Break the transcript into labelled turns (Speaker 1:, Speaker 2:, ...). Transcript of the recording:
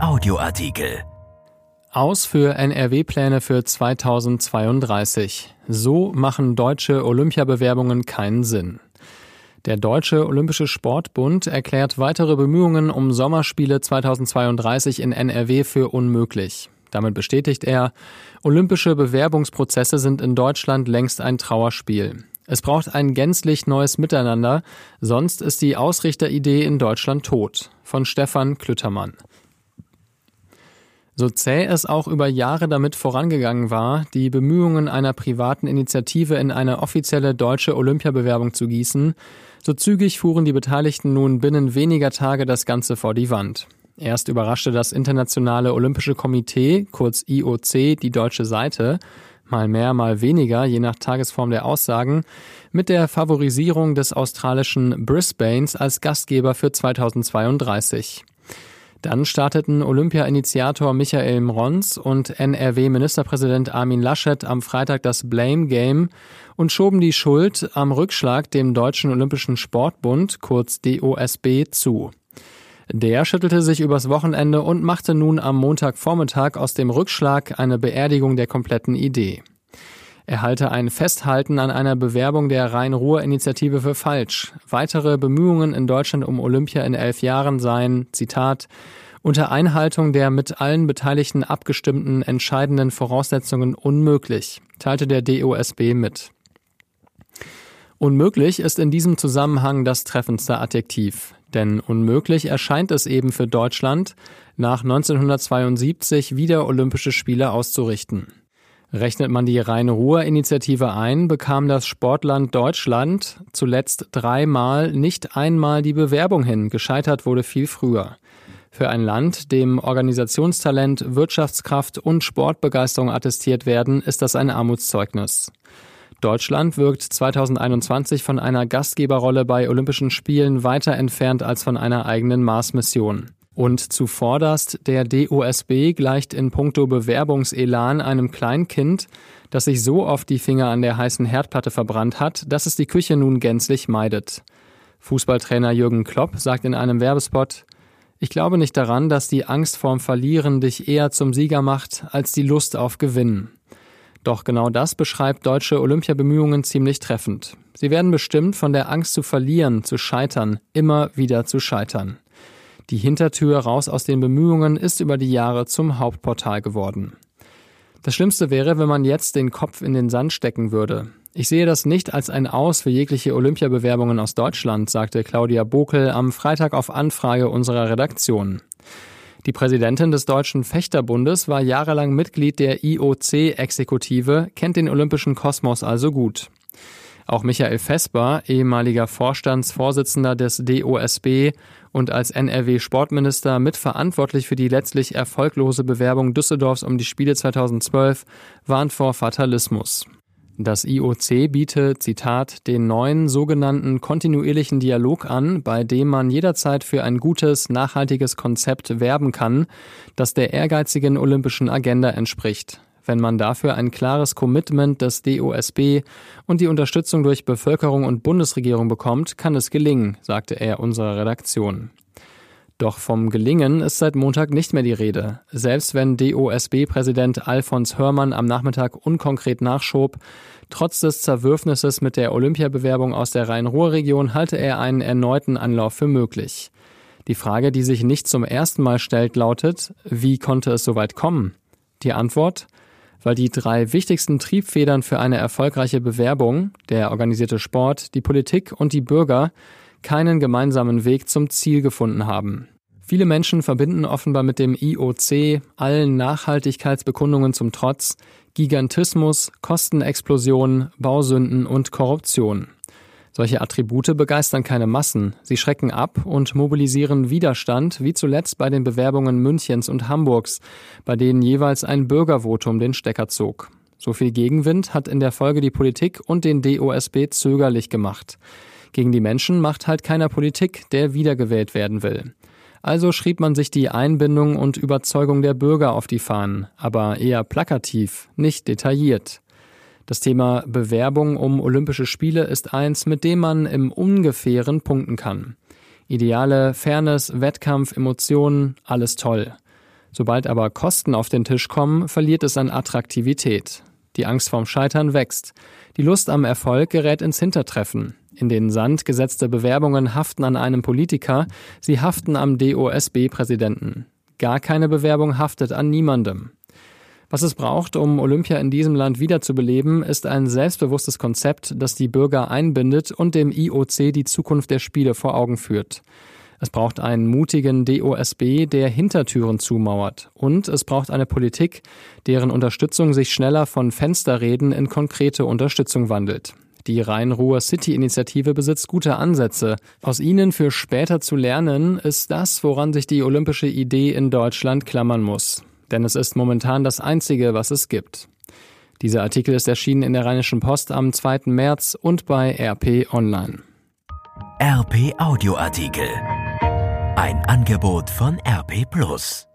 Speaker 1: Audioartikel.
Speaker 2: Aus für NRW-Pläne für 2032. So machen deutsche Olympiabewerbungen keinen Sinn. Der Deutsche Olympische Sportbund erklärt weitere Bemühungen um Sommerspiele 2032 in NRW für unmöglich. Damit bestätigt er, olympische Bewerbungsprozesse sind in Deutschland längst ein Trauerspiel. Es braucht ein gänzlich neues Miteinander, sonst ist die Ausrichteridee in Deutschland tot. Von Stefan Klüttermann. So zäh es auch über Jahre damit vorangegangen war, die Bemühungen einer privaten Initiative in eine offizielle deutsche Olympiabewerbung zu gießen, so zügig fuhren die Beteiligten nun binnen weniger Tage das Ganze vor die Wand. Erst überraschte das Internationale Olympische Komitee, kurz IOC, die deutsche Seite, mal mehr, mal weniger, je nach Tagesform der Aussagen, mit der Favorisierung des australischen Brisbanes als Gastgeber für 2032. Dann starteten Olympia-Initiator Michael Mrons und NRW-Ministerpräsident Armin Laschet am Freitag das Blame Game und schoben die Schuld am Rückschlag dem Deutschen Olympischen Sportbund, kurz DOSB, zu. Der schüttelte sich übers Wochenende und machte nun am Montagvormittag aus dem Rückschlag eine Beerdigung der kompletten Idee. Er halte ein Festhalten an einer Bewerbung der Rhein-Ruhr-Initiative für falsch. Weitere Bemühungen in Deutschland um Olympia in elf Jahren seien, Zitat, unter Einhaltung der mit allen Beteiligten abgestimmten entscheidenden Voraussetzungen unmöglich, teilte der DOSB mit. Unmöglich ist in diesem Zusammenhang das treffendste Adjektiv. Denn unmöglich erscheint es eben für Deutschland, nach 1972 wieder Olympische Spiele auszurichten. Rechnet man die Rhein-Ruhr-Initiative ein, bekam das Sportland Deutschland zuletzt dreimal nicht einmal die Bewerbung hin. Gescheitert wurde viel früher. Für ein Land, dem Organisationstalent, Wirtschaftskraft und Sportbegeisterung attestiert werden, ist das ein Armutszeugnis. Deutschland wirkt 2021 von einer Gastgeberrolle bei Olympischen Spielen weiter entfernt als von einer eigenen Mars-Mission. Und zuvorderst der DOSB gleicht in puncto Bewerbungselan einem Kleinkind, das sich so oft die Finger an der heißen Herdplatte verbrannt hat, dass es die Küche nun gänzlich meidet. Fußballtrainer Jürgen Klopp sagt in einem Werbespot, ich glaube nicht daran, dass die Angst vorm Verlieren dich eher zum Sieger macht als die Lust auf Gewinnen. Doch genau das beschreibt deutsche Olympiabemühungen ziemlich treffend. Sie werden bestimmt von der Angst zu verlieren, zu scheitern, immer wieder zu scheitern. Die Hintertür raus aus den Bemühungen ist über die Jahre zum Hauptportal geworden. Das Schlimmste wäre, wenn man jetzt den Kopf in den Sand stecken würde. Ich sehe das nicht als ein Aus für jegliche Olympiabewerbungen aus Deutschland, sagte Claudia Bokel am Freitag auf Anfrage unserer Redaktion. Die Präsidentin des Deutschen Fechterbundes war jahrelang Mitglied der IOC-Exekutive, kennt den olympischen Kosmos also gut. Auch Michael Vesper, ehemaliger Vorstandsvorsitzender des DOSB und als NRW-Sportminister mitverantwortlich für die letztlich erfolglose Bewerbung Düsseldorfs um die Spiele 2012, warnt vor Fatalismus. Das IOC biete, Zitat, den neuen sogenannten kontinuierlichen Dialog an, bei dem man jederzeit für ein gutes, nachhaltiges Konzept werben kann, das der ehrgeizigen olympischen Agenda entspricht. Wenn man dafür ein klares Commitment des DOSB und die Unterstützung durch Bevölkerung und Bundesregierung bekommt, kann es gelingen, sagte er unserer Redaktion. Doch vom Gelingen ist seit Montag nicht mehr die Rede. Selbst wenn DOSB-Präsident Alfons Hörmann am Nachmittag unkonkret nachschob, trotz des Zerwürfnisses mit der Olympiabewerbung aus der Rhein-Ruhr-Region halte er einen erneuten Anlauf für möglich. Die Frage, die sich nicht zum ersten Mal stellt, lautet, wie konnte es so weit kommen? Die Antwort? Weil die drei wichtigsten Triebfedern für eine erfolgreiche Bewerbung, der organisierte Sport, die Politik und die Bürger, keinen gemeinsamen Weg zum Ziel gefunden haben. Viele Menschen verbinden offenbar mit dem IOC, allen Nachhaltigkeitsbekundungen zum Trotz, Gigantismus, Kostenexplosion, Bausünden und Korruption. Solche Attribute begeistern keine Massen, sie schrecken ab und mobilisieren Widerstand, wie zuletzt bei den Bewerbungen Münchens und Hamburgs, bei denen jeweils ein Bürgervotum den Stecker zog. So viel Gegenwind hat in der Folge die Politik und den DOSB zögerlich gemacht. Gegen die Menschen macht halt keiner Politik, der wiedergewählt werden will. Also schrieb man sich die Einbindung und Überzeugung der Bürger auf die Fahnen, aber eher plakativ, nicht detailliert. Das Thema Bewerbung um Olympische Spiele ist eins, mit dem man im Ungefähren punkten kann. Ideale, Fairness, Wettkampf, Emotionen, alles toll. Sobald aber Kosten auf den Tisch kommen, verliert es an Attraktivität. Die Angst vorm Scheitern wächst. Die Lust am Erfolg gerät ins Hintertreffen. In den Sand gesetzte Bewerbungen haften an einem Politiker, sie haften am DOSB-Präsidenten. Gar keine Bewerbung haftet an niemandem. Was es braucht, um Olympia in diesem Land wiederzubeleben, ist ein selbstbewusstes Konzept, das die Bürger einbindet und dem IOC die Zukunft der Spiele vor Augen führt. Es braucht einen mutigen DOSB, der Hintertüren zumauert. Und es braucht eine Politik, deren Unterstützung sich schneller von Fensterreden in konkrete Unterstützung wandelt. Die Rhein-Ruhr City-Initiative besitzt gute Ansätze. Aus ihnen für später zu lernen, ist das, woran sich die olympische Idee in Deutschland klammern muss. Denn es ist momentan das Einzige, was es gibt. Dieser Artikel ist erschienen in der Rheinischen Post am 2. März und bei RP Online.
Speaker 1: RP Audioartikel. Ein Angebot von RP Plus.